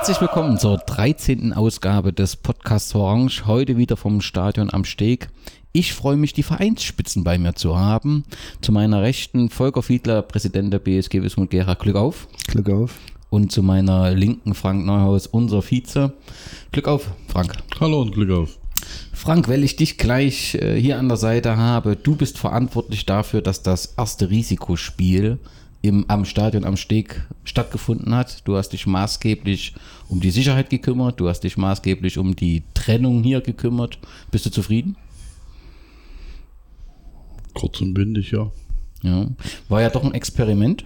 Herzlich willkommen zur 13. Ausgabe des Podcasts Orange. Heute wieder vom Stadion am Steg. Ich freue mich, die Vereinsspitzen bei mir zu haben. Zu meiner Rechten Volker Fiedler, Präsident der BSG Wismut Gera. Glück auf. Glück auf. Und zu meiner Linken Frank Neuhaus, unser Vize. Glück auf, Frank. Hallo und Glück auf. Frank, weil ich dich gleich äh, hier an der Seite habe, du bist verantwortlich dafür, dass das erste Risikospiel im, am Stadion am Steg stattgefunden hat. Du hast dich maßgeblich um die Sicherheit gekümmert, du hast dich maßgeblich um die Trennung hier gekümmert. Bist du zufrieden? Kurz und bündig, ja. Ja, war ja doch ein Experiment.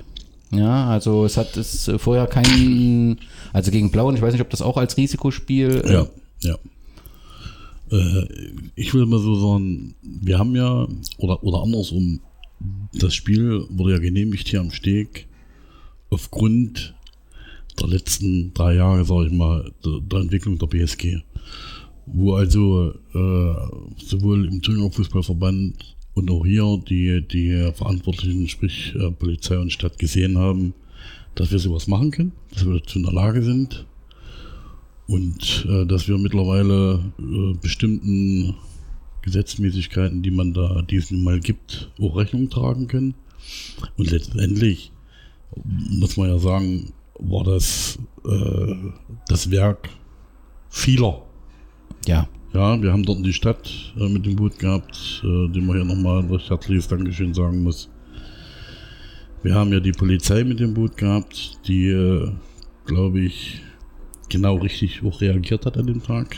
Ja, also es hat es vorher keinen, also gegen Blauen, ich weiß nicht, ob das auch als Risikospiel. Äh ja, ja. Äh, ich will mal so sagen, wir haben ja, oder, oder andersrum, das Spiel wurde ja genehmigt hier am Steg aufgrund der letzten drei Jahre, sage ich mal, der, der, Entwicklung der BSG. Wo also äh, sowohl im Thüringer Fußballverband und auch hier die, die Verantwortlichen, sprich äh, Polizei und Stadt, gesehen haben, dass wir sowas machen können, dass wir dazu in der Lage sind und äh, dass wir mittlerweile äh, bestimmten Gesetzmäßigkeiten, die man da diesen mal gibt, auch Rechnung tragen können. Und letztendlich muss man ja sagen, war das äh, das Werk vieler. Ja. Ja, wir haben dort die Stadt äh, mit dem Boot gehabt, äh, dem man hier nochmal ein recht herzliches Dankeschön sagen muss. Wir haben ja die Polizei mit dem Boot gehabt, die, äh, glaube ich, genau richtig auch reagiert hat an dem Tag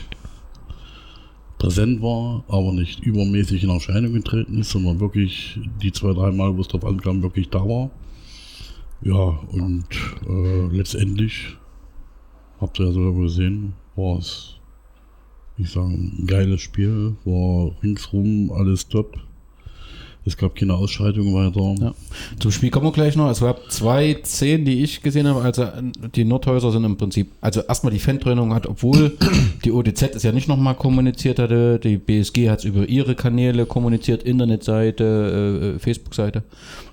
präsent war, aber nicht übermäßig in Erscheinung getreten ist, sondern wirklich die zwei, drei Mal, wo es drauf ankam, wirklich da war. Ja, und äh, letztendlich, habt ihr ja sogar gesehen, war es, ich sage, ein geiles Spiel, war ringsrum alles top. Es gab keine Ausschreitungen weiter. Ja. Zum Spiel kommen wir gleich noch. Es gab zwei Szenen, die ich gesehen habe. Also die Nordhäuser sind im Prinzip, also erstmal die Fantrennung hat, obwohl die ODZ es ja nicht nochmal kommuniziert hatte, die BSG hat es über ihre Kanäle kommuniziert, Internetseite, äh, Facebook-Seite,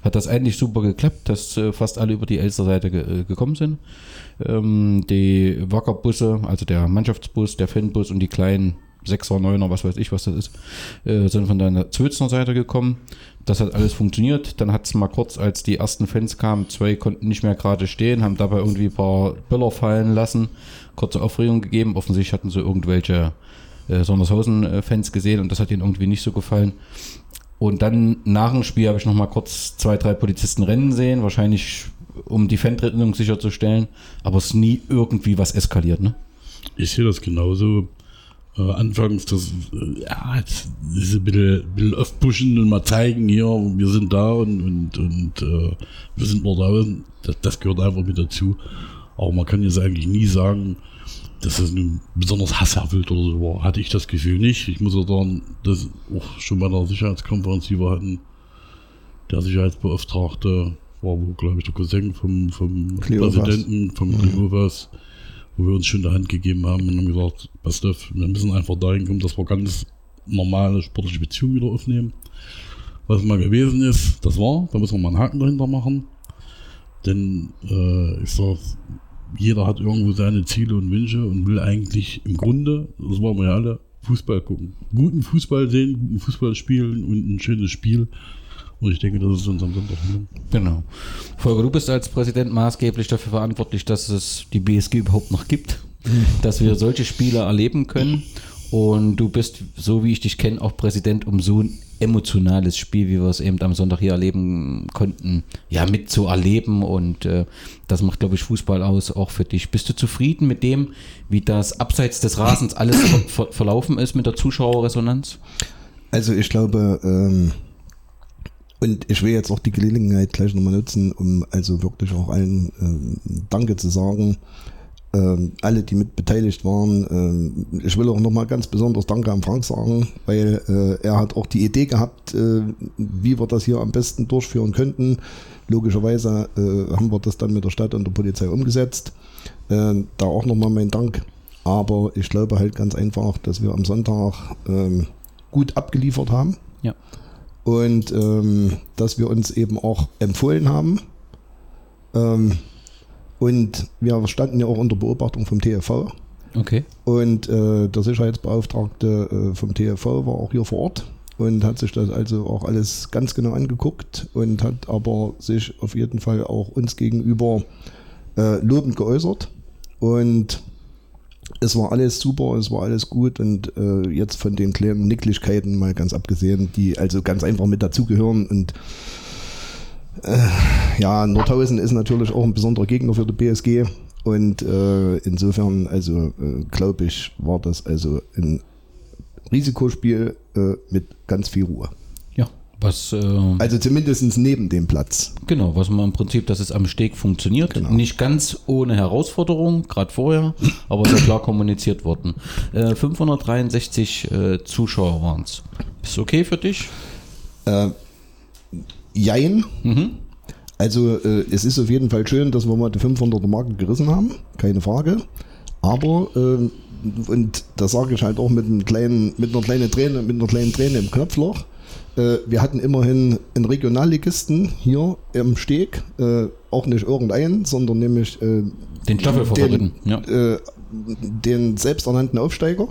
hat das eigentlich super geklappt, dass äh, fast alle über die Elster-Seite ge äh, gekommen sind. Ähm, die Wackerbusse, also der Mannschaftsbus, der Fanbus und die kleinen Sechser, Neuner, was weiß ich, was das ist, äh, sind von der Zülzner Seite gekommen. Das hat alles funktioniert. Dann hat es mal kurz, als die ersten Fans kamen, zwei konnten nicht mehr gerade stehen, haben dabei irgendwie ein paar Böller fallen lassen, kurze Aufregung gegeben. Offensichtlich hatten sie irgendwelche äh, Sondershausen-Fans gesehen und das hat ihnen irgendwie nicht so gefallen. Und dann nach dem Spiel habe ich noch mal kurz zwei, drei Polizisten rennen sehen, wahrscheinlich um die Fantrennung sicherzustellen, aber es ist nie irgendwie was eskaliert, ne? Ich sehe das genauso äh, anfangs das, äh, ja, ein bisschen, bisschen aufpushen und mal zeigen, hier, wir sind da und, und, und äh, wir sind noch da. Das, das gehört einfach mit dazu. Aber man kann jetzt eigentlich nie sagen, dass das nun besonders hasserfüllt oder so war. Hatte ich das Gefühl nicht. Ich muss auch sagen, dass auch schon bei der Sicherheitskonferenz, die wir hatten, der Sicherheitsbeauftragte war wohl, glaube ich, der Cousin vom, vom Präsidenten, vom mhm. Wo wir uns schon in der Hand gegeben haben und haben gesagt, passt auf, wir müssen einfach dahin kommen, dass wir ganz normale sportliche Beziehungen wieder aufnehmen. Was mal gewesen ist, das war, da müssen wir mal einen Haken dahinter machen. Denn äh, ich sag, jeder hat irgendwo seine Ziele und Wünsche und will eigentlich im Grunde, das wollen wir ja alle, Fußball gucken. Guten Fußball sehen, guten Fußball spielen und ein schönes Spiel. Und ich denke, das ist uns am Sonntag. Genau. Volker, du bist als Präsident maßgeblich dafür verantwortlich, dass es die BSG überhaupt noch gibt, dass wir solche Spiele erleben können. Und du bist, so wie ich dich kenne, auch Präsident, um so ein emotionales Spiel, wie wir es eben am Sonntag hier erleben konnten, ja, mitzuerleben. Und äh, das macht, glaube ich, Fußball aus, auch für dich. Bist du zufrieden mit dem, wie das abseits des Rasens alles ver ver verlaufen ist mit der Zuschauerresonanz? Also ich glaube, ähm, und ich will jetzt auch die Gelegenheit gleich nochmal nutzen, um also wirklich auch allen äh, Danke zu sagen. Äh, alle, die mit beteiligt waren. Äh, ich will auch nochmal ganz besonders Danke an Frank sagen, weil äh, er hat auch die Idee gehabt, äh, wie wir das hier am besten durchführen könnten. Logischerweise äh, haben wir das dann mit der Stadt und der Polizei umgesetzt. da auch nochmal mein Dank. Aber ich glaube halt ganz einfach, dass wir am Sonntag ähm, gut abgeliefert haben. Ja und ähm, dass wir uns eben auch empfohlen haben. Ähm, Und wir standen ja auch unter Beobachtung vom TFV. Okay. Und äh, der Sicherheitsbeauftragte äh, vom TFV war auch hier vor Ort und hat sich das also auch alles ganz genau angeguckt und hat aber sich auf jeden Fall auch uns gegenüber äh, lobend geäußert. Und es war alles super, es war alles gut und äh, jetzt von den kleinen Nicklichkeiten mal ganz abgesehen, die also ganz einfach mit dazugehören und äh, ja, Nordhausen ist natürlich auch ein besonderer Gegner für die BSG und äh, insofern, also äh, glaube ich, war das also ein Risikospiel äh, mit ganz viel Ruhe. Was, äh, Also zumindest neben dem Platz. genau, was man im Prinzip, dass es am Steg funktioniert. Genau. Nicht ganz ohne Herausforderung, gerade vorher, aber sehr klar kommuniziert worden. Äh, 563 äh, Zuschauer waren es. Ist okay für dich? Jein. Mhm. Also äh, es ist auf jeden Fall schön, dass wir mal die 500er Marke gerissen haben, keine Frage. Aber äh, und das sage ich halt auch mit einem kleinen, mit einer kleinen Träne, mit einer kleinen Träne im Knopfloch. Äh, wir hatten immerhin einen Regionalligisten hier im Steg, äh, auch nicht irgendeinen, sondern nämlich äh, Den Staffelfavoriten, den, ja. äh, den selbsternannten Aufsteiger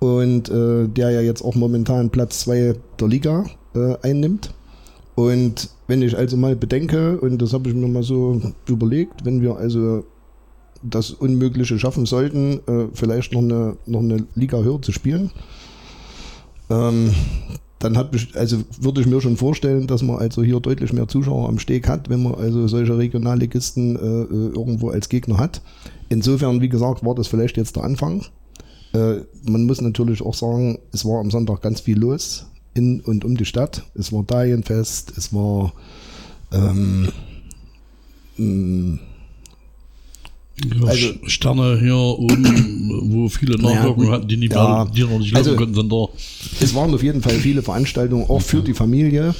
und äh, der ja jetzt auch momentan Platz 2 der Liga einnimmt. Und wenn ich also mal bedenke, und das habe ich mir mal so überlegt, wenn wir also das Unmögliche schaffen sollten, vielleicht noch eine, noch eine Liga höher zu spielen, ähm, dann hat also würde ich mir schon vorstellen, dass man also hier deutlich mehr Zuschauer am Steg hat, wenn man also solche Regionalligisten äh, äh, irgendwo als Gegner hat. Insofern, wie gesagt, war das vielleicht jetzt der Anfang. Äh, man muss natürlich auch sagen, es war am Sonntag ganz viel los in und um die Stadt. Es war Dalienfest, es war ähm, mh, Ja, Also- Sterne hier oben, wo viele Nachwirkungen gut. hatten, die, nicht Ja. die noch nicht laufen Also- konnten, sind da. Es waren auf jeden Fall viele Veranstaltungen, auch für die Familie,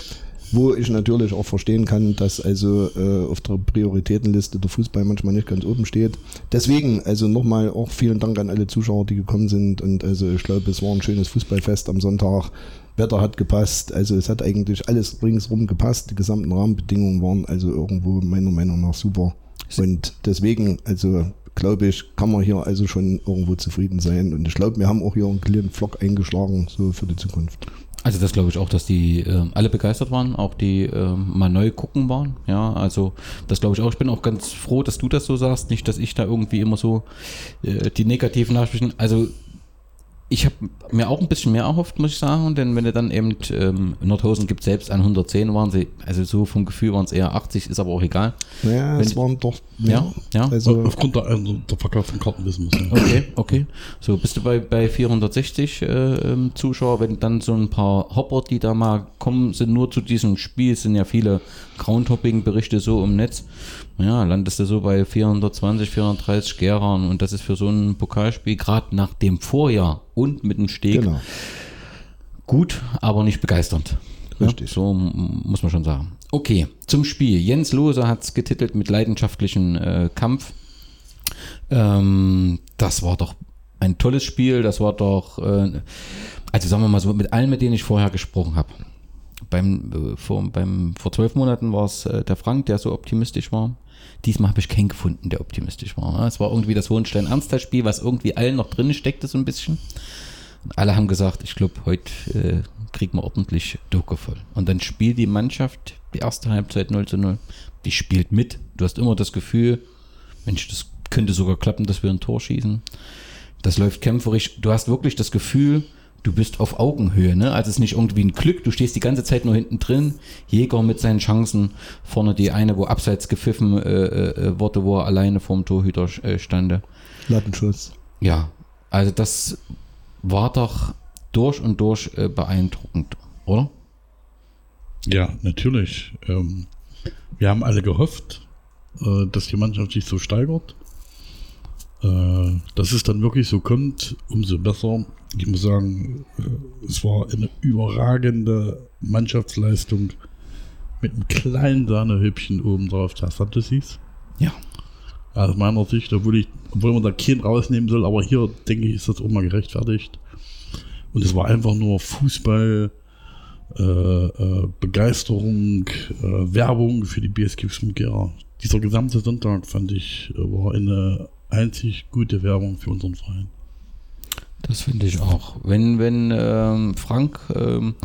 wo ich natürlich auch verstehen kann, dass also äh, auf der Prioritätenliste der Fußball manchmal nicht ganz oben steht. Deswegen also nochmal auch vielen Dank an alle Zuschauer, die gekommen sind. Und also ich glaube, es war ein schönes Fußballfest am Sonntag. Wetter hat gepasst, also es hat eigentlich alles ringsrum gepasst. Die gesamten Rahmenbedingungen waren also irgendwo meiner Meinung nach super. Und deswegen, also glaube ich, kann man hier also schon irgendwo zufrieden sein. Und ich glaube, wir haben auch hier einen kleinen Flock eingeschlagen, so für die Zukunft. Also das glaube ich auch, dass die ähm, alle begeistert waren, auch die ähm, mal neu gucken waren. Ja, also das glaube ich auch. Ich bin auch ganz froh, dass du das so sagst, nicht, dass ich da irgendwie immer so äh, die negativen Nachrichten. Also ich habe mir auch ein bisschen mehr erhofft, muss ich sagen, denn wenn du dann eben ähm, Nordhausen gibt selbst an 110 waren sie, also so vom Gefühl waren es eher 80, ist aber auch egal. Naja, Wenn- es waren doch Ja, ja. Also, Aufgrund der, also der verkauften Karten wissen wir ja. Okay, okay. So, bist du bei, bei 460 äh, ähm, Zuschauer, wenn dann so ein paar Hopper, die da mal kommen, sind nur zu diesem Spiel, es sind ja viele Groundhopping-Berichte so im Netz. Ja, landest du so bei 420, 430 Gerern und das ist für so ein Pokalspiel, gerade nach dem Vorjahr und mit dem Steg, genau. gut, aber nicht begeisternd. Richtig. Ja, so muss man schon sagen. Okay, zum Spiel. Jens Lose hat es getitelt mit leidenschaftlichen äh, Kampf. Ähm, das war doch ein tolles Spiel. Das war doch, äh, also sagen wir mal so, mit allen, mit denen ich vorher gesprochen habe. Beim, äh, vor, beim, vor zwölf Monaten war es äh, der Frank, der so optimistisch war. Diesmal habe ich keinen gefunden, der optimistisch war. Es war irgendwie das Hohenstein-Ernsthaft-Spiel, was irgendwie allen noch drin steckte, so ein bisschen. Und alle haben gesagt, ich glaube, heute äh, kriegen wir ordentlich Doku voll. Und dann spielt die Mannschaft die erste Halbzeit 0 zu 0. Die spielt mit. Du hast immer das Gefühl, Mensch, das könnte sogar klappen, dass wir ein Tor schießen. Das läuft kämpferisch. Du hast wirklich das Gefühl, du bist auf Augenhöhe. Ne? Also es ist nicht irgendwie ein Glück. Du stehst die ganze Zeit nur hinten drin. Jäger mit seinen Chancen. Vorne die eine, wo abseits gepfiffen äh, äh, wurde, wo er alleine vorm Torhüter äh, stande. Latenschuss. Ja, also das war doch durch und durch äh, beeindruckend, oder? Ja, natürlich. Ähm, wir haben alle gehofft, äh, dass die Mannschaft sich so steigert. Äh, dass es dann wirklich so kommt, umso besser. Ich muss sagen, äh, es war eine überragende Mannschaftsleistung mit einem kleinen Sahnehübchen oben drauf. Das hieß. Ja. Aus meiner Sicht, obwohl, ich, obwohl man da keinen rausnehmen soll, aber hier denke ich, ist das auch mal gerechtfertigt. Und es war einfach nur Fußball, äh, äh, Begeisterung, äh, Werbung für die BSG Gera. dieser gesamte Sonntag, fand ich, war eine einzig gute Werbung für unseren Verein. Das finde ich auch. Wenn, wenn ähm, Frank ähm,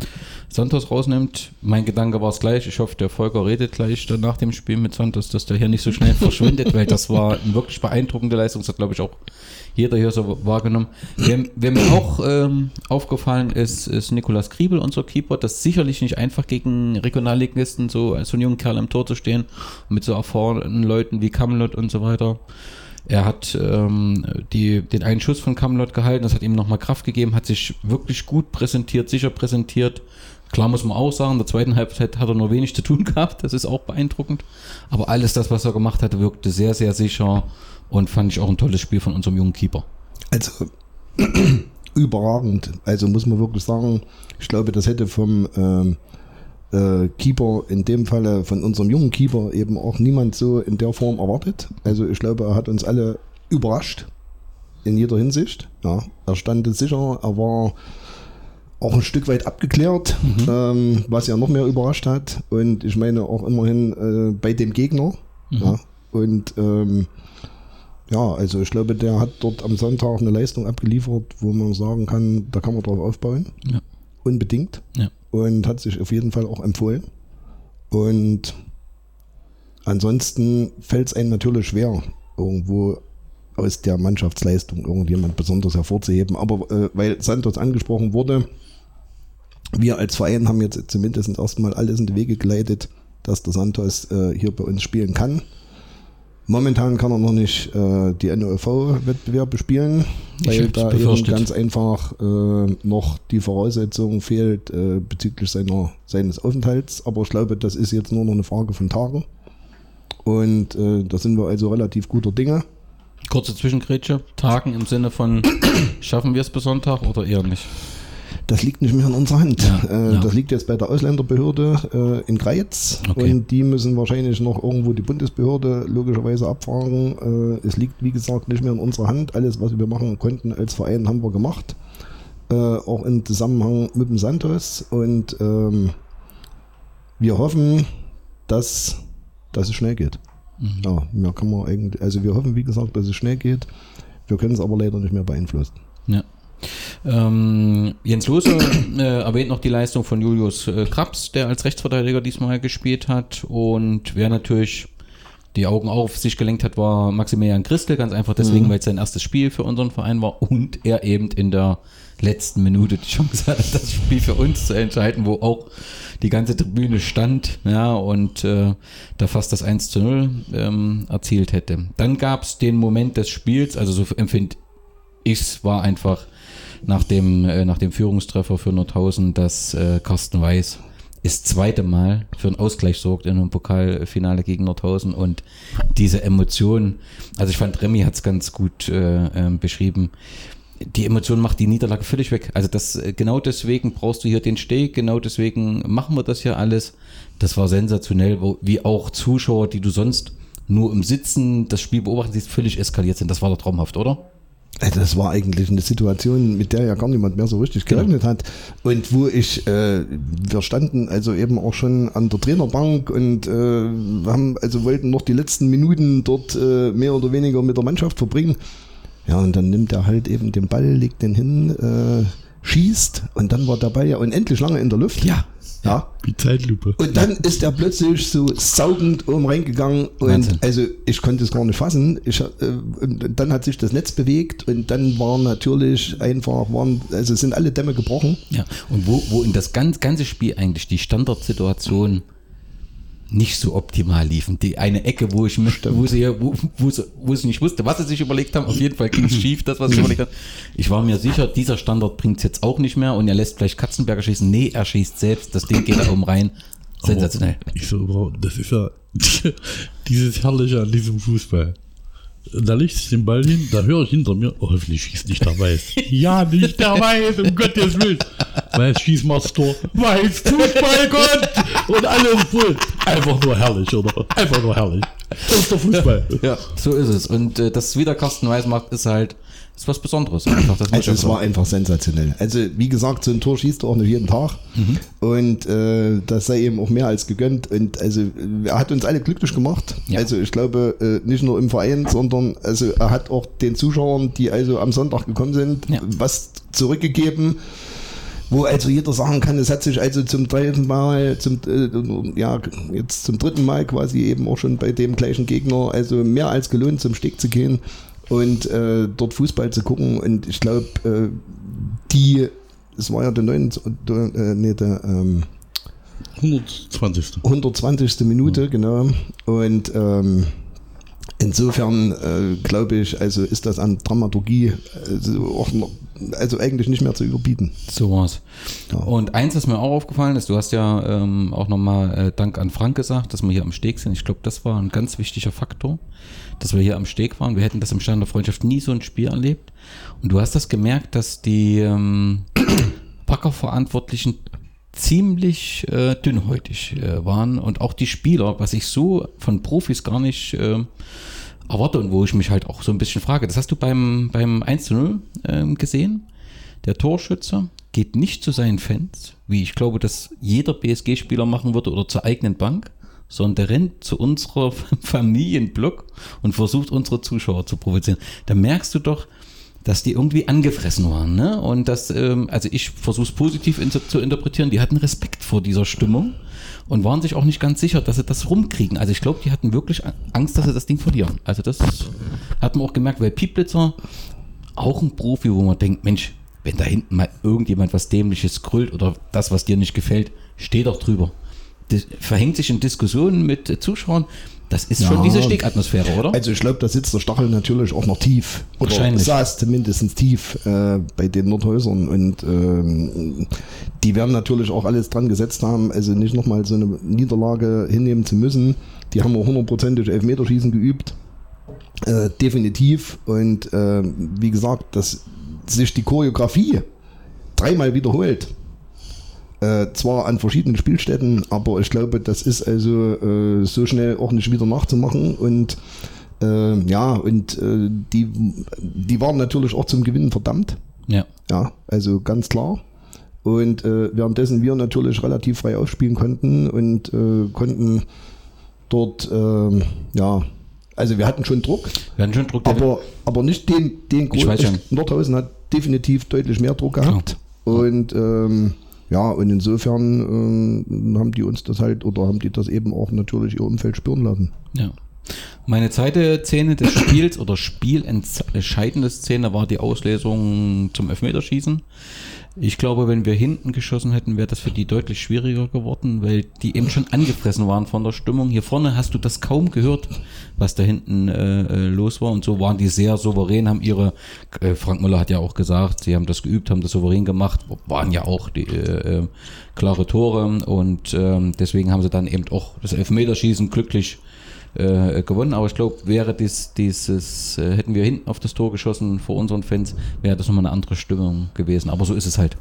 Santos rausnimmt, mein Gedanke war es gleich. Ich hoffe, der Volker redet gleich dann nach dem Spiel mit Santos, dass der hier nicht so schnell verschwindet, weil das war eine wirklich beeindruckende Leistung. Das hat, glaube ich, auch jeder hier so wahrgenommen. Wer, wer mir auch ähm, aufgefallen ist, ist Nikolas Kriebel, unser Keeper. Das ist sicherlich nicht einfach gegen Regionalligisten, so als so einen jungen Kerl im Tor zu stehen, mit so erfahrenen Leuten wie Kamlot und so weiter. Er hat ähm, die, den einen Schuss von Camelot gehalten, das hat ihm nochmal Kraft gegeben, hat sich wirklich gut präsentiert, sicher präsentiert. Klar muss man auch sagen, in der zweiten Halbzeit hat er nur wenig zu tun gehabt, das ist auch beeindruckend. Aber alles das, was er gemacht hat, wirkte sehr, sehr sicher und fand ich auch ein tolles Spiel von unserem jungen Keeper. Also überragend. Also muss man wirklich sagen, ich glaube, das hätte vom ähm, äh, Keeper, in dem Falle von unserem jungen Keeper, eben auch niemand so in der Form erwartet. Also ich glaube, er hat uns alle überrascht in jeder Hinsicht. Ja, er stand sicher, er war auch ein Stück weit abgeklärt, mhm. ähm, was ja noch mehr überrascht hat. Und ich meine auch immerhin äh, bei dem Gegner. Mhm. Ja, und ähm, ja, also ich glaube, der hat dort am Sonntag eine Leistung abgeliefert, wo man sagen kann, da kann man drauf aufbauen. Ja. Unbedingt. Ja und hat sich auf jeden Fall auch empfohlen. Und ansonsten fällt es einem natürlich schwer, irgendwo aus der Mannschaftsleistung irgendjemand besonders hervorzuheben. Aber äh, weil Santos angesprochen wurde, wir als Verein haben jetzt zumindest erstmal alles in die Wege geleitet, dass der Santos äh, hier bei uns spielen kann. Momentan kann er noch nicht äh, die NOV-Wettbewerbe spielen, weil da eben ganz einfach äh, noch die Voraussetzung fehlt äh, bezüglich seiner, seines Aufenthalts. Aber ich glaube, das ist jetzt nur noch eine Frage von Tagen. Und äh, da sind wir also relativ guter Dinge. Kurze Zwischengrätsche, Tagen im Sinne von, schaffen wir es bis Sonntag oder eher nicht? Das liegt nicht mehr in unserer Hand. Ja, äh, ja. Das liegt jetzt bei der Ausländerbehörde äh, in Greiz okay. und die müssen wahrscheinlich noch irgendwo die Bundesbehörde logischerweise abfragen. Äh, es liegt, wie gesagt, nicht mehr in unserer Hand. Alles, was wir machen konnten als Verein, haben wir gemacht. Äh, auch im Zusammenhang mit dem Santos und ähm, wir hoffen, dass, dass es schnell geht. Mhm. Ja, mehr kann man eigentlich, also wir hoffen, wie gesagt, dass es schnell geht. Wir können es aber leider nicht mehr beeinflussen. Ähm, Jens Lose äh, erwähnt noch die Leistung von Julius äh, Krabs, der als Rechtsverteidiger diesmal gespielt hat. Und wer natürlich die Augen auf sich gelenkt hat, war Maximilian Christel, ganz einfach deswegen, mhm. weil es sein erstes Spiel für unseren Verein war und er eben in der letzten Minute die Chance hatte, das Spiel für uns zu entscheiden, wo auch die ganze Tribüne stand, ja, und äh, da fast das 1 zu 0 ähm, erzielt hätte. Dann gab es den Moment des Spiels, also so empfinde ich es, war einfach nach dem, äh, nach dem Führungstreffer für Nordhausen, dass äh, Carsten Weiß das zweite Mal für einen Ausgleich sorgt in einem Pokalfinale gegen Nordhausen und diese Emotion, also ich fand Remy hat es ganz gut äh, äh, beschrieben, die Emotion macht die Niederlage völlig weg. Also das äh, genau deswegen brauchst du hier den Steg, genau deswegen machen wir das hier alles. Das war sensationell, wo, wie auch Zuschauer, die du sonst nur im Sitzen das Spiel beobachten siehst, völlig eskaliert sind. Das war doch traumhaft, oder? Das war eigentlich eine Situation, mit der ja gar niemand mehr so richtig genau. gerechnet genau. hat. Und wo ich, äh, wir standen also eben auch schon an der Trainerbank und äh, haben, also wollten noch die letzten Minuten dort äh, mehr oder weniger mit der Mannschaft verbringen. Ja, und dann nimmt er halt eben den Ball, legt den hin, äh, schießt und dann war der Ball ja unendlich lange in der Luft. Ja. Ja. Wie Zeitlupe. Und dann ist er plötzlich so saugend oben reingegangen und Wahnsinn. also ich konnte es gar nicht fassen. Ich, äh, und dann hat sich das Netz bewegt und dann war natürlich einfach, waren, also sind alle Dämme gebrochen. Ja, und wo, wo in das ganz, ganze Spiel eigentlich die Standardsituation nicht so optimal liefen. Die eine Ecke, wo ich mich, wo sie, wo, wo, sie, wo sie nicht wusste, was sie sich überlegt haben, auf jeden Fall ging es schief, das, was sie überlegt haben. Ich war mir sicher, dieser Standard bringt es jetzt auch nicht mehr und er lässt vielleicht Katzenberger schießen. Nee, er schießt selbst, das Ding geht da oben rein. Sensationell. Aber ich so, das ist ja dieses Herrliche an diesem Fußball. Da legt sich den Ball hin, da höre ich hinter mir, oh, hoffentlich schießt nicht der Weiß. ja, nicht der Weiß, um Gottes Willen. Weiß, Schießmaster, Weiß, Fußballgott und alles voll. Einfach nur herrlich, oder? Einfach nur herrlich. Das ist der Fußball. Ja, so ist es. Und äh, das wieder Carsten Weiß macht, ist halt ist was Besonderes. Einfach. Also es war einfach sensationell. Also wie gesagt, so ein Tor schießt du auch nicht jeden Tag. Und äh, das sei ihm auch mehr als gegönnt. Und also er hat uns alle glücklich gemacht. Ja. Also ich glaube, äh, nicht nur im Verein, sondern also er hat auch den Zuschauern, die also am Sonntag gekommen sind, Ja. was zurückgegeben. Wo also jeder sagen kann, es hat sich also zum dritten Mal, zum, äh, ja, jetzt zum dritten Mal quasi eben auch schon bei dem gleichen Gegner, also mehr als gelohnt, zum Steg zu gehen und äh, dort Fußball zu gucken. Und ich glaube, äh, die, es war ja der 29, äh, nee, der ähm, 120. 120. Minute, genau. Und ähm, insofern äh, glaube ich, also ist das an Dramaturgie also, noch, also eigentlich nicht mehr zu überbieten. So war's. Ja. Und eins, was mir auch aufgefallen ist, du hast ja ähm, auch nochmal äh, Dank an Frank gesagt, dass wir hier am Steg sind. Ich glaube, das war ein ganz wichtiger Faktor, dass wir hier am Steg waren. Wir hätten das im Stand der Freundschaft nie so ein Spiel erlebt. Und du hast das gemerkt, dass die ähm, Packerverantwortlichen ziemlich äh, dünnhäutig äh, waren und auch die Spieler, was ich so von Profis gar nicht äh, erwarte und wo ich mich halt auch so ein bisschen frage. Das hast du beim, beim 1 zu 0 ähm, gesehen. Der Torschütze geht nicht zu seinen Fans, wie ich glaube, dass jeder BSG-Spieler machen würde oder zur eigenen Bank, sondern der rennt zu unserer Familienblock und versucht unsere Zuschauer zu provozieren. Da merkst du doch, dass die irgendwie angefressen waren. Ne? Und das, ähm, also ich versuche es positiv in, zu interpretieren, die hatten Respekt vor dieser Stimmung und waren sich auch nicht ganz sicher, dass sie das rumkriegen. Also ich glaube, die hatten wirklich Angst, dass sie das Ding verlieren. Also das hat man auch gemerkt, weil Pieplitzer auch ein Profi, wo man denkt, Mensch, wenn da hinten mal irgendjemand was Dämliches grüllt oder das, was dir nicht gefällt, steh doch drüber. Das verhängt sich in Diskussionen mit Zuschauern. Das ist schon Ja. diese Stegatmosphäre, oder? Also ich glaube, da sitzt der Stachel natürlich auch noch tief. Oder Wahrscheinlich. saß zumindest tief äh, bei den Nordhäusern. Und ähm, die werden natürlich auch alles dran gesetzt haben, also nicht nochmal so eine Niederlage hinnehmen zu müssen. Die haben auch hundertprozentig Elfmeterschießen geübt. Äh, definitiv. Und äh, wie gesagt, dass sich die Choreografie dreimal wiederholt. Äh, zwar an verschiedenen Spielstätten, aber ich glaube, das ist also äh, so schnell auch nicht wieder nachzumachen und äh, ja, und äh, die, die waren natürlich auch zum Gewinnen verdammt. Ja. Ja, also ganz klar. Und äh, währenddessen wir natürlich relativ frei aufspielen konnten und äh, konnten dort, ähm, ja, also wir hatten schon Druck, Wir hatten schon Druck. aber, aber nicht den, den Ich weiß schon. Nordhausen hat definitiv deutlich mehr Druck gehabt. Und ähm, ja, und insofern ähm, haben die uns das halt oder haben die das eben auch natürlich ihr Umfeld spüren lassen. Ja. Meine zweite Szene des Spiels oder spielentscheidende Szene war die Auslesung zum Elfmeterschießen. Ich glaube, wenn wir hinten geschossen hätten, wäre das für die deutlich schwieriger geworden, weil die eben schon angefressen waren von der Stimmung. Hier vorne hast du das kaum gehört, was da hinten äh, äh, los war. Und so waren die sehr souverän, haben ihre, äh, Frank Müller hat ja auch gesagt, sie haben das geübt, haben das souverän gemacht, waren ja auch die äh, äh, klare Tore und ähm, deswegen haben sie dann eben auch das Elfmeterschießen glücklich äh, gewonnen. Aber ich glaube, wäre dies, dieses, äh, hätten wir hinten auf das Tor geschossen vor unseren Fans, wäre das nochmal eine andere Stimmung gewesen. Aber so ist es halt.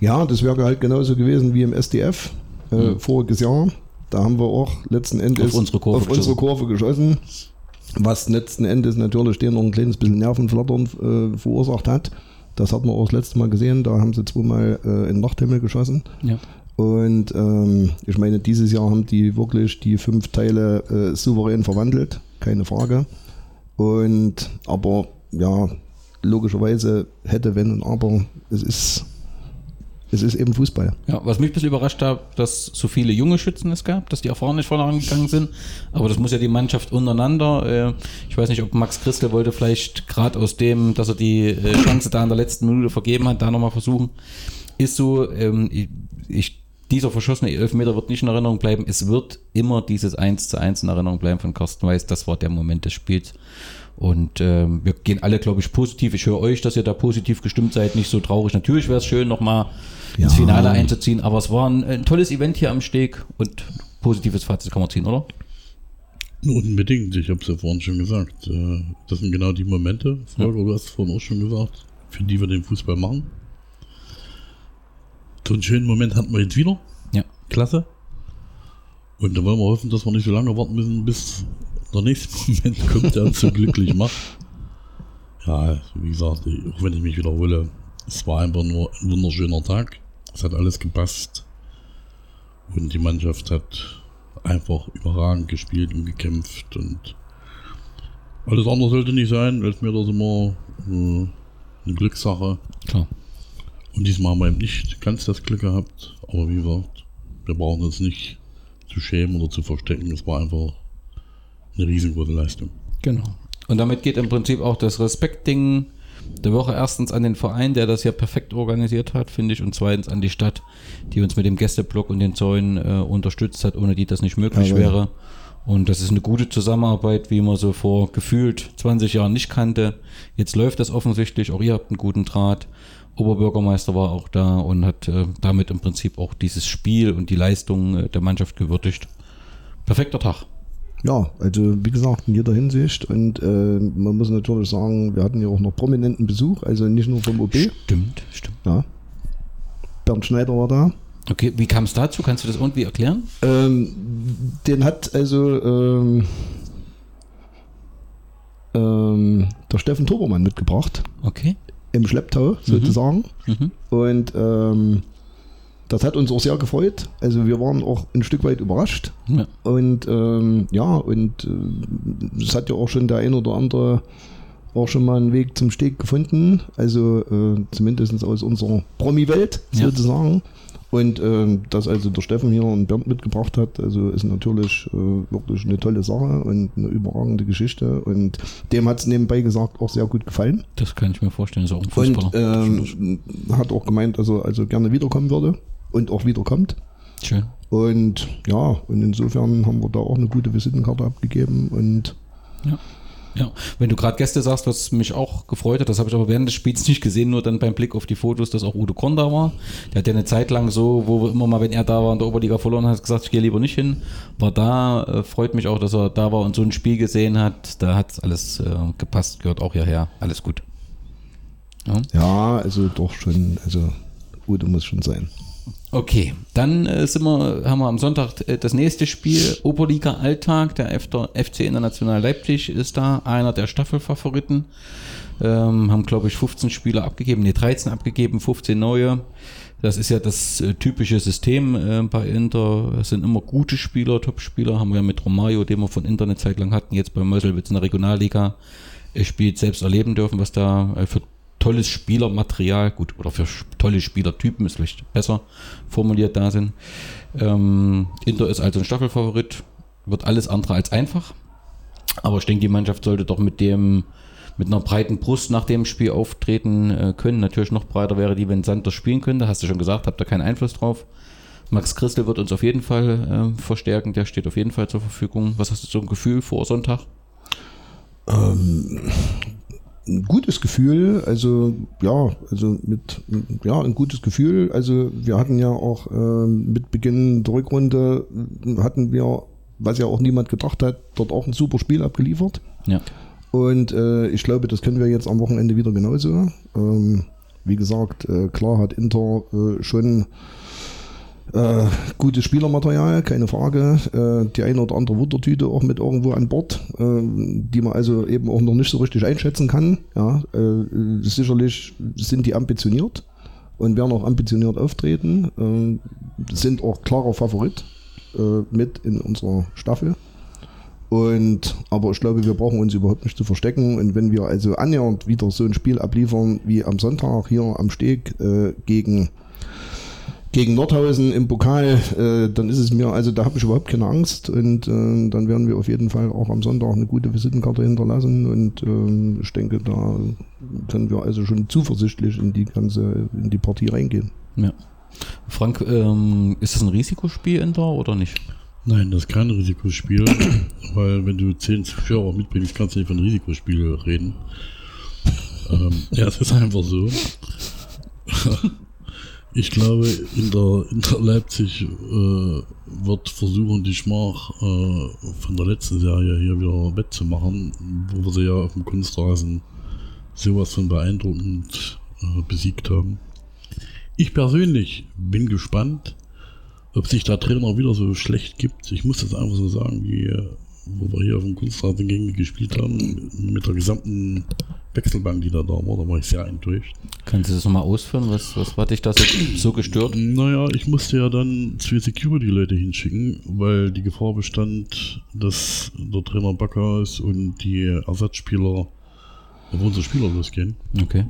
Ja, das wäre halt genauso gewesen wie im SDF äh, voriges Jahr. Da haben wir auch letzten Endes Auf unsere Kurve auf unsere geschossen. Kurve geschossen, was letzten Endes natürlich denen noch ein kleines bisschen Nervenflattern äh, verursacht hat. Das hat man auch das letzte Mal gesehen, da haben sie zweimal äh, in den Nachthimmel geschossen. Ja. Und ähm, ich meine, dieses Jahr haben die wirklich die fünf Teile äh, souverän verwandelt, keine Frage. Und aber ja, logischerweise hätte, wenn und aber, es ist, es ist eben Fußball. Ja, was mich ein bisschen überrascht hat, dass so viele junge Schützen es gab, dass die erfahren nicht vorangegangen sind. Aber das muss ja die Mannschaft untereinander. Äh, ich weiß nicht, ob Max Christel wollte vielleicht gerade aus dem, dass er die äh, Chance da in der letzten Minute vergeben hat, da nochmal versuchen. Ist so, ähm, ich, ich, dieser verschossene Elfmeter wird nicht in Erinnerung bleiben. Es wird immer dieses 1 zu 1 in Erinnerung bleiben von Carsten Weiß. Das war der Moment des Spiels. Und ähm, wir gehen alle, glaube ich, positiv. Ich höre euch, dass ihr da positiv gestimmt seid, nicht so traurig. Natürlich wäre es schön, nochmal ins Ja. Finale einzuziehen, aber es war ein, ein tolles Event hier am Steg und positives Fazit kann man ziehen, oder? Unbedingt, ich habe es ja vorhin schon gesagt. Äh, Das sind genau die Momente, Volker, du hast es vorhin auch schon gesagt, für die wir den Fußball machen. So einen schönen Moment hatten wir jetzt wieder. Ja. Klasse. Und da wollen wir hoffen, dass wir nicht so lange warten müssen, bis der nächste Moment kommt, der uns so glücklich macht. Ja, wie gesagt, auch wenn ich mich wiederhole, es war einfach nur ein wunderschöner Tag. Es hat alles gepasst. Und die Mannschaft hat einfach überragend gespielt und gekämpft. Und alles andere sollte nicht sein. Elfmeter ist immer äh, eine Glückssache. Klar. Und diesmal haben wir eben nicht ganz das Glück gehabt. Aber wie gesagt, wir brauchen uns nicht zu schämen oder zu verstecken. Es war einfach eine riesengroße Leistung. Genau. Und damit geht im Prinzip auch das Respektding der Woche erstens an den Verein, der das ja perfekt organisiert hat, finde ich, und zweitens an die Stadt, die uns mit dem Gästeblock und den Zäunen äh, unterstützt hat, ohne die das nicht möglich Jawohl. wäre. Und das ist eine gute Zusammenarbeit, wie man so vor gefühlt 20 Jahren nicht kannte. Jetzt läuft das offensichtlich, auch ihr habt einen guten Draht. Oberbürgermeister war auch da und hat äh, damit im Prinzip auch dieses Spiel und die Leistung äh, der Mannschaft gewürdigt. Perfekter Tag. Ja, also wie gesagt, in jeder Hinsicht. Und äh, man muss natürlich sagen, wir hatten ja auch noch prominenten Besuch, also nicht nur vom OB. Stimmt, stimmt. Ja. Bernd Schneider war da. Okay, wie kam es dazu? Kannst du das irgendwie erklären? Ähm, den hat also ähm, ähm, der Steffen Tobermann mitgebracht, Okay. Im Schlepptau sozusagen. Mhm. Und ähm, das hat uns auch sehr gefreut. Also wir waren auch ein Stück weit überrascht. Ja. Und ähm, ja, und äh, es hat ja auch schon der ein oder andere auch schon mal einen Weg zum Steg gefunden. Also äh, zumindest aus unserer Promi-Welt Ja. sozusagen. Und ähm, dass also der Steffen hier und Bernd mitgebracht hat, also ist natürlich äh, wirklich eine tolle Sache und eine überragende Geschichte. Und dem hat es nebenbei gesagt auch sehr gut gefallen. Das kann ich mir vorstellen, ist auch ein Und Fußballer. ähm, hat auch gemeint, dass er also gerne wiederkommen würde und auch wiederkommt. Schön. Und ja, und insofern haben wir da auch eine gute Visitenkarte abgegeben und Ja. Ja, wenn du gerade Gäste sagst, was mich auch gefreut hat, das habe ich aber während des Spiels nicht gesehen, nur dann beim Blick auf die Fotos, dass auch Udo Korn da war. Der hat ja eine Zeit lang so, wo immer mal, wenn er da war in der Oberliga verloren hat, gesagt, ich gehe lieber nicht hin. War da, äh, freut mich auch, dass er da war und so ein Spiel gesehen hat. Da hat alles äh, gepasst, gehört auch hierher. Alles gut. Ja. ja, also doch schon, also Udo muss schon sein. Okay, dann äh, sind wir, haben wir am Sonntag äh, das nächste Spiel, Oberliga Alltag, der FC International Leipzig ist da, einer der Staffelfavoriten. Ähm, haben, glaube ich, 15 Spieler abgegeben, nee, 13 abgegeben, 15 neue. Das ist ja das äh, typische System bei Inter. Es sind immer gute Spieler, Top-Spieler. Haben wir ja mit Romario, den wir von Inter eine Zeit lang hatten, jetzt bei Meuselwitz in der Regionalliga spielt, selbst erleben dürfen, was da für tolles Spielermaterial, gut, oder für tolle Spielertypen ist vielleicht besser formuliert da sind. Ähm, Inter ist also ein Staffelfavorit, wird alles andere als einfach. Aber ich denke, die Mannschaft sollte doch mit dem, mit einer breiten Brust nach dem Spiel auftreten äh, können. Natürlich noch breiter wäre die, wenn Sanders spielen könnte. Hast du schon gesagt, habt da keinen Einfluss drauf. Max Christel wird uns auf jeden Fall äh, verstärken, der steht auf jeden Fall zur Verfügung. Was hast du so ein Gefühl vor Sonntag? Ein gutes Gefühl, also ja, also mit ja, ein gutes Gefühl. Also wir hatten ja auch ähm, mit Beginn der Rückrunde äh, hatten wir, was ja auch niemand gedacht hat, dort auch ein super Spiel abgeliefert. Ja. Und äh, ich glaube, das können wir jetzt am Wochenende wieder genauso. Ähm, wie gesagt, äh, klar hat Inter äh, schon äh, gutes Spielermaterial, keine Frage. Äh, die eine oder andere Wundertüte auch mit irgendwo an Bord, äh, die man also eben auch noch nicht so richtig einschätzen kann. Ja, äh, sicherlich sind die ambitioniert und werden auch ambitioniert auftreten. Äh, sind auch klarer Favorit äh, mit in unserer Staffel. Und, aber ich glaube, wir brauchen uns überhaupt nicht zu verstecken. Und wenn wir also annähernd wieder so ein Spiel abliefern wie am Sonntag hier am Steg gegen, gegen Nordhausen im Pokal, äh, dann ist es mir, also da habe ich überhaupt keine Angst. Und äh, dann werden wir auf jeden Fall auch am Sonntag eine gute Visitenkarte hinterlassen. Und äh, ich denke, da können wir also schon zuversichtlich in die ganze, in die Partie reingehen. ja. Frank, ähm, ist das ein Risikospiel Inter oder nicht? Nein, das ist kein Risikospiel, weil wenn du zehn Zuschauer mitbringst, kannst du nicht von Risikospiel reden. Ähm, ja, es ist einfach so. Ich glaube, in der, in der Leipzig äh, wird versuchen, die Schmach äh, von der letzten Serie hier wieder wettzumachen, wo wir sie ja auf dem Kunstrasen sowas von beeindruckend äh, besiegt haben. Ich persönlich bin gespannt, ob sich der Trainer wieder so schlecht gibt. Ich muss das einfach so sagen, wie, wo wir hier auf dem Kunstrasen gegen gespielt haben, mit der gesamten Wechselbank, die da da war, da war ich sehr enttäuscht. Kannst du das nochmal ausführen? Was, was war dich da so, so gestört? Naja, ich musste ja dann zwei Security-Leute hinschicken, weil die Gefahr bestand, dass der Trainer Backer ist und die Ersatzspieler auf unsere Spieler losgehen. Okay.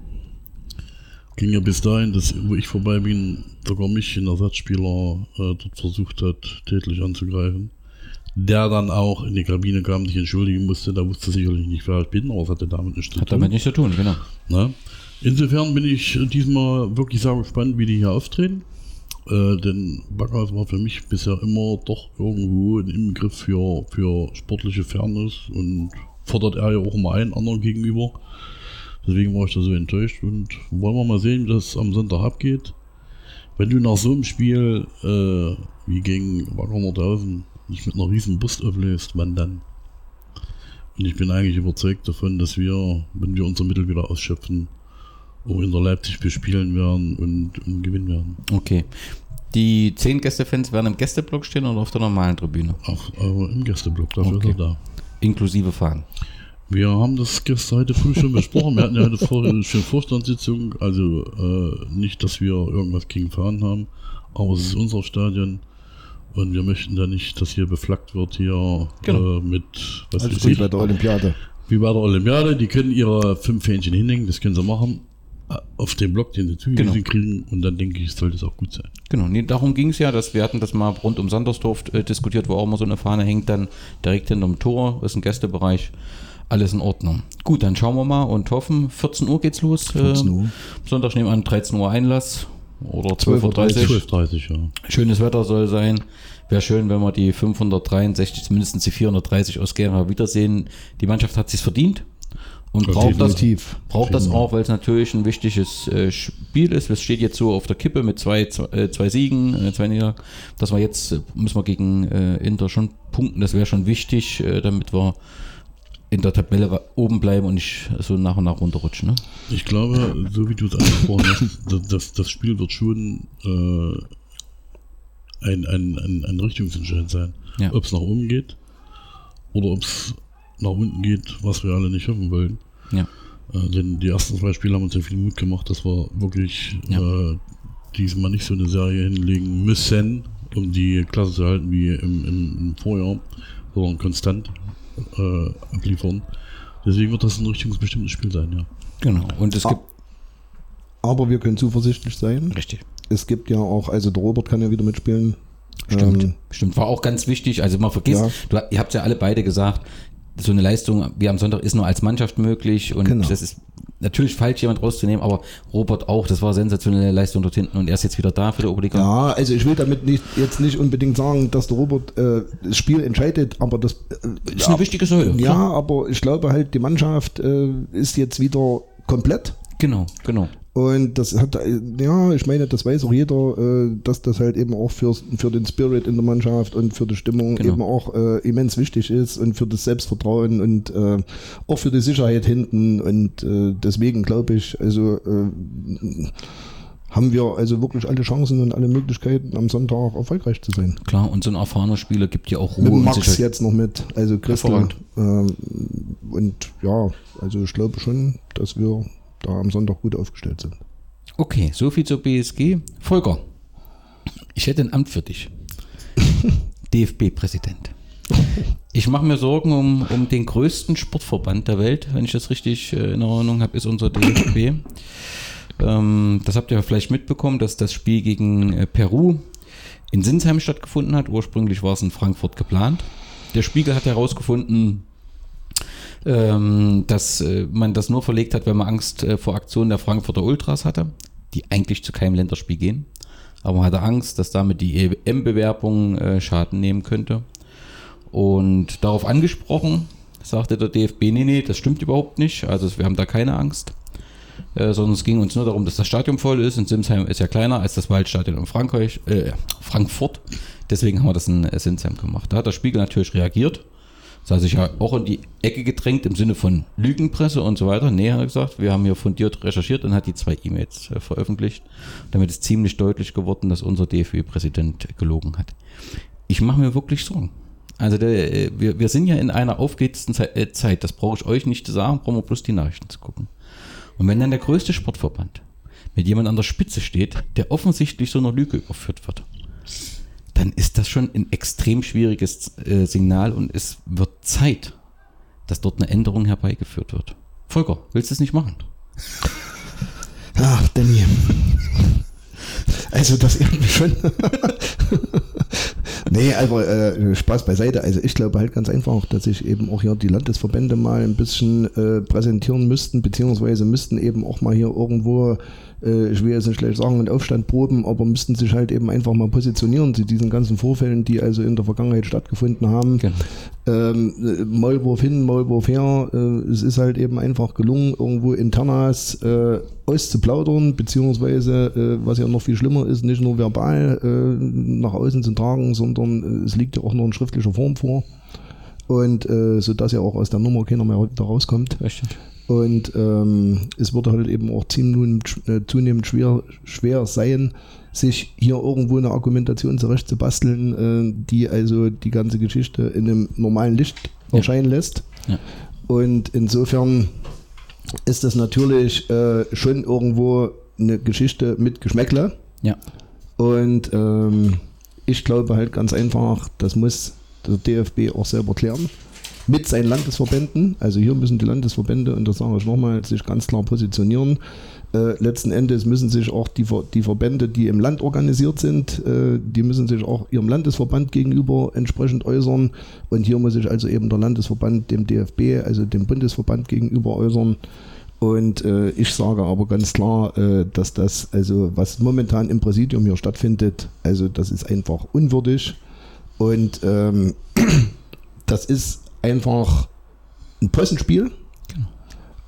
Ging ja bis dahin, dass, wo ich vorbei bin, sogar mich ein Ersatzspieler äh, dort versucht hat, tätlich anzugreifen. Der dann auch in die Kabine kam, sich entschuldigen musste. Da wusste sicherlich nicht, wer ich bin, aber es hatte damit nichts zu Hat tun. damit nichts zu tun, genau. Ne? Insofern bin ich diesmal wirklich sehr gespannt, wie die hier auftreten. Äh, denn Backhaus war für mich bisher immer doch irgendwo ein Inbegriff für, für sportliche Fairness und fordert er ja auch immer einen anderen gegenüber. Deswegen war ich da so enttäuscht und wollen wir mal sehen, wie das am Sonntag abgeht. Wenn du nach so einem Spiel äh, wie gegen Wacker Nordhausen nicht mit einer riesen Brust auflöst, wann dann? Und ich bin eigentlich überzeugt davon, dass wir, wenn wir unser Mittel wieder ausschöpfen, auch in der Leipzig bespielen werden und, und gewinnen werden. Okay. Die zehn Gästefans werden im Gästeblock stehen oder auf der normalen Tribüne? Auch aber im Gästeblock, dafür Okay. ist er da. Inklusive Fahren. Wir haben das gestern heute früh schon besprochen. Wir hatten ja heute vor, schon Vorstandssitzung. Also äh, nicht, dass wir irgendwas gegen Fahren haben, aber es ist unser Stadion. Und wir möchten da nicht, dass hier beflaggt wird hier Genau. äh, mit was Also weiß wie ich, bei der Olympiade. wie bei der Olympiade. Die können ihre fünf Fähnchen hinhängen, das können sie machen. äh, Auf dem Block, den sie zugewiesen Genau. kriegen. Und dann denke ich, sollte es auch gut sein. Genau, nee, darum ging es ja, dass wir hatten das mal rund um Sandersdorf äh, diskutiert, wo auch immer so eine Fahne hängt, dann direkt hinterm Tor, ist ein Gästebereich, alles in Ordnung. Gut, dann schauen wir mal und hoffen, 14 Uhr geht's los. 14 äh, Uhr. Sonntag nehmen wir an 13 Uhr Einlass oder 12.30 Uhr. 12.30 ja. Schönes Wetter soll sein. Wäre schön, wenn wir die 563, zumindest die 430 aus Genfer wiedersehen. Die Mannschaft hat sich verdient und Ja, braucht das, braucht das auch, weil es natürlich ein wichtiges äh, Spiel ist. Es steht jetzt so auf der Kippe mit zwei, zwei, äh, zwei Siegen, äh, zwei Niederlagen. Dass wir jetzt, müssen wir gegen Inter schon punkten, das wäre schon wichtig, damit wir in der Tabelle oben bleiben und nicht so nach und nach runterrutschen. Ne? Ich glaube, so wie du es angesprochen hast, das, das, Spiel wird schon äh, ein, ein, ein, ein Richtungsentscheid sein. Ja. Ob es nach oben geht oder ob es nach unten geht, was wir alle nicht hoffen wollen. Ja. Äh, denn die ersten zwei Spiele haben uns ja viel Mut gemacht, dass wir wirklich Ja. äh, diesmal nicht so eine Serie hinlegen müssen, um die Klasse zu halten wie im, im, im Vorjahr, sondern konstant äh, abliefern. Deswegen wird das ein richtungsbestimmtes Spiel sein, ja. Genau. Und es Ah. gibt. Aber wir können zuversichtlich sein. Richtig. Es gibt ja auch, also der Robert kann ja wieder mitspielen. Stimmt, Ähm, stimmt. War auch ganz wichtig. Also man vergisst, Ja. du, ihr habt ja alle beide gesagt, so eine Leistung wie am Sonntag ist nur als Mannschaft möglich und Genau. das ist natürlich falsch, jemand rauszunehmen, aber Robert auch, das war sensationelle Leistung dort hinten und er ist jetzt wieder da für die Oberliga. Ja, also ich will damit nicht, jetzt nicht unbedingt sagen, dass der Robert äh, das Spiel entscheidet, aber das äh, Ist eine wichtige Säule. ja, klar. aber ich glaube halt, die Mannschaft äh, ist jetzt wieder komplett. Genau, genau. Und das hat, äh, ja, ich meine, das weiß auch jeder, äh, dass das halt eben auch für, für den Spirit in der Mannschaft und für die Stimmung Genau. eben auch äh, immens wichtig ist und für das Selbstvertrauen und äh, auch für die Sicherheit hinten. Und äh, deswegen glaube ich, also äh, haben wir also wirklich alle Chancen und alle Möglichkeiten, am Sonntag erfolgreich zu sein. Klar, und so ein erfahrener Spieler gibt ja auch Ruhe Mit Max jetzt noch mit, also Christel. Ähm, und ja, also ich glaube schon, dass wir da am Sonntag gut aufgestellt sind. Okay, so viel zur BSG. Volker, ich hätte ein Amt für dich. DFB-Präsident. Ich mache mir Sorgen um, um den größten Sportverband der Welt, wenn ich das richtig äh, in Erinnerung habe, ist unser DFB. Ähm, das habt ihr vielleicht mitbekommen, dass das Spiel gegen äh, Peru in Sinsheim stattgefunden hat. Ursprünglich war es in Frankfurt geplant. Der Spiegel hat herausgefunden, ähm, dass äh, man das nur verlegt hat, wenn man Angst äh, vor Aktionen der Frankfurter Ultras hatte, die eigentlich zu keinem Länderspiel gehen. Aber man hatte Angst, dass damit die EM-Bewerbung äh, Schaden nehmen könnte. Und darauf angesprochen, sagte der DFB, nee, nee, das stimmt überhaupt nicht. Also wir haben da keine Angst. Äh, sondern es ging uns nur darum, dass das Stadion voll ist. Und Simsheim ist ja kleiner als das Waldstadion in Frankreich, äh, Frankfurt. Deswegen haben wir das in äh, Simsheim gemacht. Da hat der Spiegel natürlich reagiert. Das hat sich ja auch in die Ecke gedrängt im Sinne von Lügenpresse und so weiter. Nee, hat er gesagt, wir haben hier fundiert recherchiert und hat die zwei E-Mails äh, veröffentlicht. Damit ist ziemlich deutlich geworden, dass unser DFB-Präsident gelogen hat. Ich mache mir wirklich Sorgen. Also der, äh, wir, wir sind ja in einer aufgeheizten Ze- äh, Zeit, das brauche ich euch nicht zu sagen, brauchen wir bloß die Nachrichten zu gucken. Und wenn dann der größte Sportverband mit jemand an der Spitze steht, der offensichtlich so einer Lüge überführt wird, dann ist das schon ein extrem schwieriges äh, Signal und es wird Zeit, dass dort eine Änderung herbeigeführt wird. Volker, willst du es nicht machen? Ach, Danny. Also das mich schon. nee, aber äh, Spaß beiseite. Also ich glaube halt ganz einfach, dass sich eben auch hier die Landesverbände mal ein bisschen äh, präsentieren müssten, beziehungsweise müssten eben auch mal hier irgendwo, ich will jetzt nicht schlecht sagen, einen Aufstand proben, aber müssten sich halt eben einfach mal positionieren zu diesen ganzen Vorfällen, die also in der Vergangenheit stattgefunden haben. Genau. Ähm, äh, Maulwurf hin, Maulwurf her. Äh, es ist halt eben einfach gelungen, irgendwo Internas äh, auszuplaudern, beziehungsweise, äh, was ja noch viel schlimmer ist, nicht nur verbal äh, nach außen zu tragen, sondern äh, es liegt ja auch noch in schriftlicher Form vor. Und äh, so dass ja auch aus der Nummer keiner mehr wieder rauskommt. Richtig. Und ähm, es wird halt eben auch zunehmend, äh, zunehmend schwer, schwer sein, sich hier irgendwo eine Argumentation zurechtzubasteln, äh, die also die ganze Geschichte in einem normalen Licht Ja. erscheinen lässt. Ja. Und insofern ist das natürlich äh, schon irgendwo eine Geschichte mit Geschmäckle. Ja. Und ähm, ich glaube halt ganz einfach, das muss der DFB auch selber klären. Mit seinen Landesverbänden. Also hier müssen die Landesverbände, und das sage ich nochmal, sich ganz klar positionieren. Äh, letzten Endes müssen sich auch die, die Verbände, die im Land organisiert sind, äh, die müssen sich auch ihrem Landesverband gegenüber entsprechend äußern. Und hier muss sich also eben der Landesverband dem DFB, also dem Bundesverband gegenüber äußern. Und äh, ich sage aber ganz klar, äh, dass das, also was momentan im Präsidium hier stattfindet, also das ist einfach unwürdig. Und ähm, das ist einfach ein Possenspiel.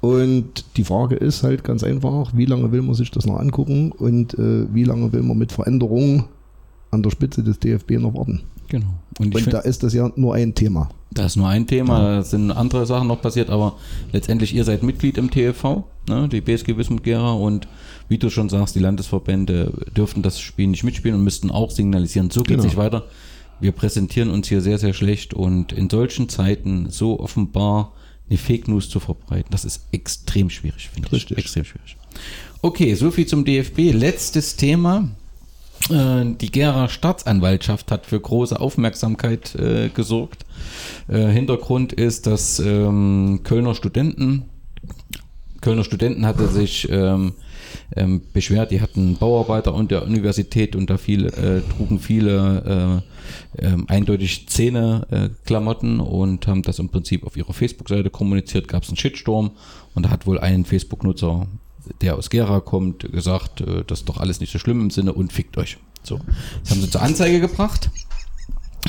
Und die Frage ist halt ganz einfach, wie lange will man sich das noch angucken und äh, wie lange will man mit Veränderungen an der Spitze des DFB noch warten. Genau. Und Und da ist das ja nur ein Thema. Da ist nur ein Thema, da sind andere Sachen noch passiert, aber letztendlich ihr seid Mitglied im TFV, ne, die BSG Wismut Gera und wie du schon sagst, die Landesverbände dürften das Spiel nicht mitspielen und müssten auch signalisieren, so geht es Genau. nicht weiter. Wir präsentieren uns hier sehr, sehr schlecht und in solchen Zeiten so offenbar eine Fake News zu verbreiten, das ist extrem schwierig, finde ich. Richtig. Extrem schwierig. Okay, soviel zum DFB. Letztes Thema. Äh, Die Gera Staatsanwaltschaft hat für große Aufmerksamkeit äh, gesorgt. Äh, Hintergrund ist, dass ähm, Kölner Studenten, Kölner Studenten hatte sich ähm, ähm, beschwert, die hatten Bauarbeiter an der Universität und da viele, äh, trugen viele äh, ähm, eindeutig Zähne-Klamotten äh, Klamotten und haben das im Prinzip auf ihrer Facebook-Seite kommuniziert, gab es einen Shitstorm und da hat wohl ein Facebook-Nutzer, der aus Gera kommt, gesagt, äh, das ist doch alles nicht so schlimm im Sinne und fickt euch. So, das haben sie zur Anzeige gebracht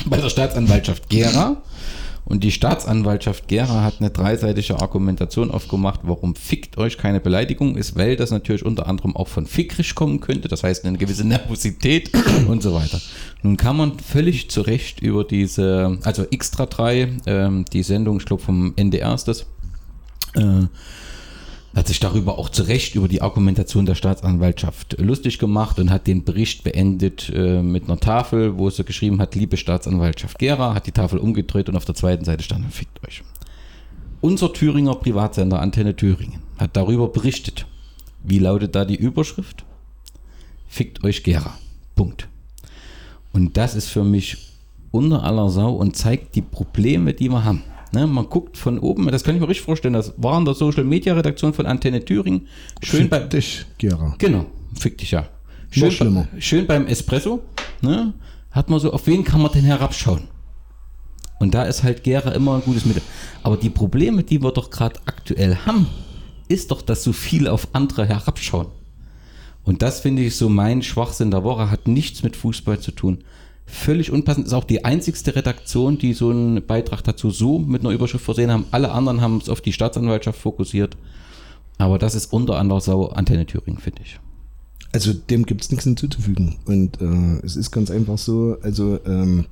bei der Staatsanwaltschaft Gera. Und die Staatsanwaltschaft Gera hat eine dreiseitige Argumentation aufgemacht, warum fickt euch keine Beleidigung ist, weil das natürlich unter anderem auch von fickrig kommen könnte, das heißt eine gewisse Nervosität und so weiter. Nun kann man völlig zu Recht über diese, also Extra 3, ähm, die Sendung, ich glaube vom NDR ist das, äh, hat sich darüber auch zu Recht über die Argumentation der Staatsanwaltschaft lustig gemacht und hat den Bericht beendet äh, mit einer Tafel, wo sie geschrieben hat, liebe Staatsanwaltschaft Gera, hat die Tafel umgedreht und auf der zweiten Seite stand, fickt euch. Unser Thüringer Privatsender Antenne Thüringen hat darüber berichtet. Wie lautet da die Überschrift? Fickt euch Gera. Punkt. Und das ist für mich unter aller Sau und zeigt die Probleme, die wir haben. Ne, man guckt von oben, das kann ich mir richtig vorstellen, das war in der Social Media Redaktion von Antenne Thüringen. Schön bei, dich, Gera. Genau, fick dich ja. Schön, schlimmer. bei, schön beim Espresso, ne? Hat man so, auf wen kann man denn herabschauen? Und da ist halt Gera immer ein gutes Mittel. Aber die Probleme, die wir doch gerade aktuell haben, ist doch, dass so viele auf andere herabschauen. Und das finde ich so mein Schwachsinn der Woche, hat nichts mit Fußball zu tun. Völlig unpassend, ist auch die einzigste Redaktion, die so einen Beitrag dazu so mit einer Überschrift versehen haben. Alle anderen haben es auf die Staatsanwaltschaft fokussiert. Aber das ist unter anderem Sau Antenne Thüringen, finde ich. Also dem gibt es nichts hinzuzufügen. Und äh, es ist ganz einfach so, also ähm,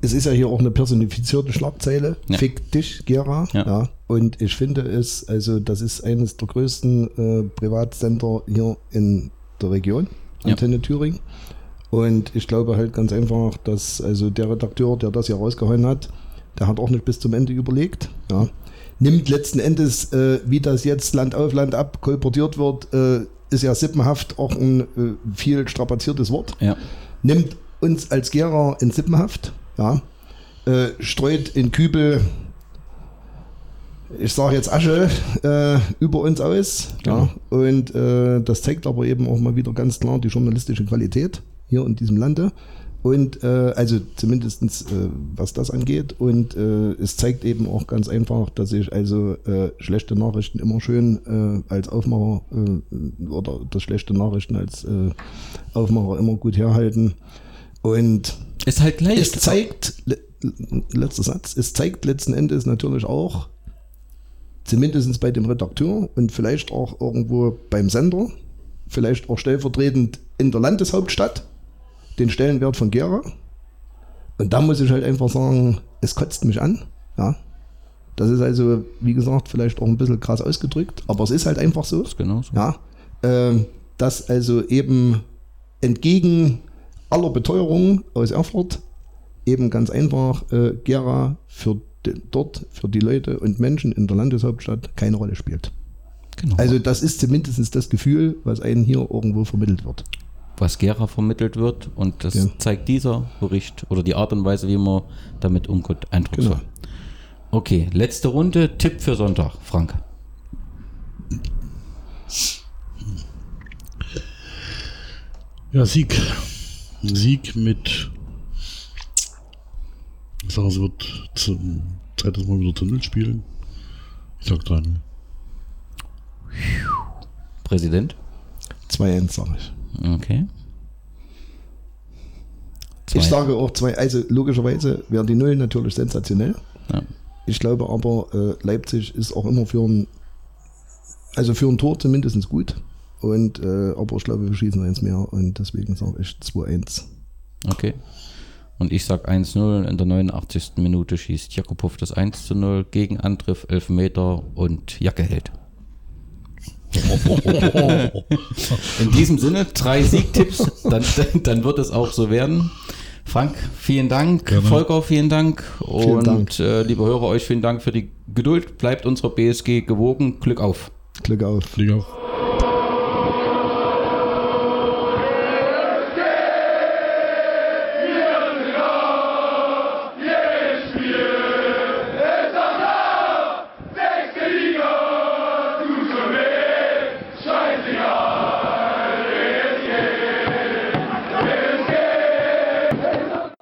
es ist ja hier auch eine personifizierte Schlagzeile. Ja. Fick dich, Gera. Ja. Und ich finde es, also das ist eines der größten äh, Privatsender hier in der Region, Ja. Antenne Thüringen. Und ich glaube halt ganz einfach, dass also der Redakteur, der das hier rausgehauen hat, der hat auch nicht bis zum Ende überlegt. Ja. Nimmt letzten Endes, äh, wie das jetzt Land auf Land ab kolportiert wird, äh, ist ja sippenhaft auch ein äh, viel strapaziertes Wort. Ja. Nimmt uns als Gera in Sippenhaft, ja. Äh, streut in Kübel, ich sage jetzt Asche, äh, über uns aus. Ja. Und äh, das zeigt aber eben auch mal wieder ganz klar die journalistische Qualität hier in diesem Lande. Und äh, also zumindestens äh, was das angeht. Und äh, es zeigt eben auch ganz einfach, dass sich also äh, schlechte Nachrichten immer schön äh, als Aufmacher äh, oder das schlechte Nachrichten als äh, Aufmacher immer gut herhalten. Und Ist halt gleich. es zeigt, le- letzter Satz, es zeigt letzten Endes natürlich auch, zumindest bei dem Redakteur und vielleicht auch irgendwo beim Sender, vielleicht auch stellvertretend in der Landeshauptstadt, den Stellenwert von Gera. Und da muss ich halt einfach sagen, es kotzt mich an. Ja. Das ist also, wie gesagt, vielleicht auch ein bisschen krass ausgedrückt, aber es ist halt einfach so. ist genauso. Ja, ähm, dass also eben entgegen aller Beteuerung aus Erfurt eben ganz einfach äh, Gera für de, dort, für die Leute und Menschen in der Landeshauptstadt keine Rolle spielt. Genau. Also das ist zumindest das Gefühl, was einem hier irgendwo vermittelt wird. Was Gera vermittelt wird und das Ja. zeigt dieser Bericht oder die Art und Weise, wie man damit umgeht, eindrucksvoll. Genau. Okay, letzte Runde, Tipp für Sonntag, Frank. Ja, Sieg. Sieg mit. Ich sage, es wird zum zweites Mal wieder zu Null spielen. Ich sag dran. Präsident. 2-1 sage ich. Okay. Zwei. Ich sage auch zwei, also logischerweise wären die Nullen natürlich sensationell. Ja. Ich glaube aber, äh, Leipzig ist auch immer für ein, also für ein Tor zumindest gut. Und, äh, aber ich glaube, wir schießen eins mehr und deswegen sage ich 2-1. Okay. Und ich sag 1-0. In der 89. Minute schießt Jakubow das 1-0. Gegenangriff 11 Meter und Jacke hält. In diesem Sinne, drei Siegtipps, dann, dann wird es auch so werden. Frank, vielen Dank. Gerne. Volker, vielen Dank. Und Dank. Äh, liebe Hörer, euch vielen Dank für die Geduld. Bleibt unserer BSG gewogen. Glück auf. Glück auf. Flieg auf.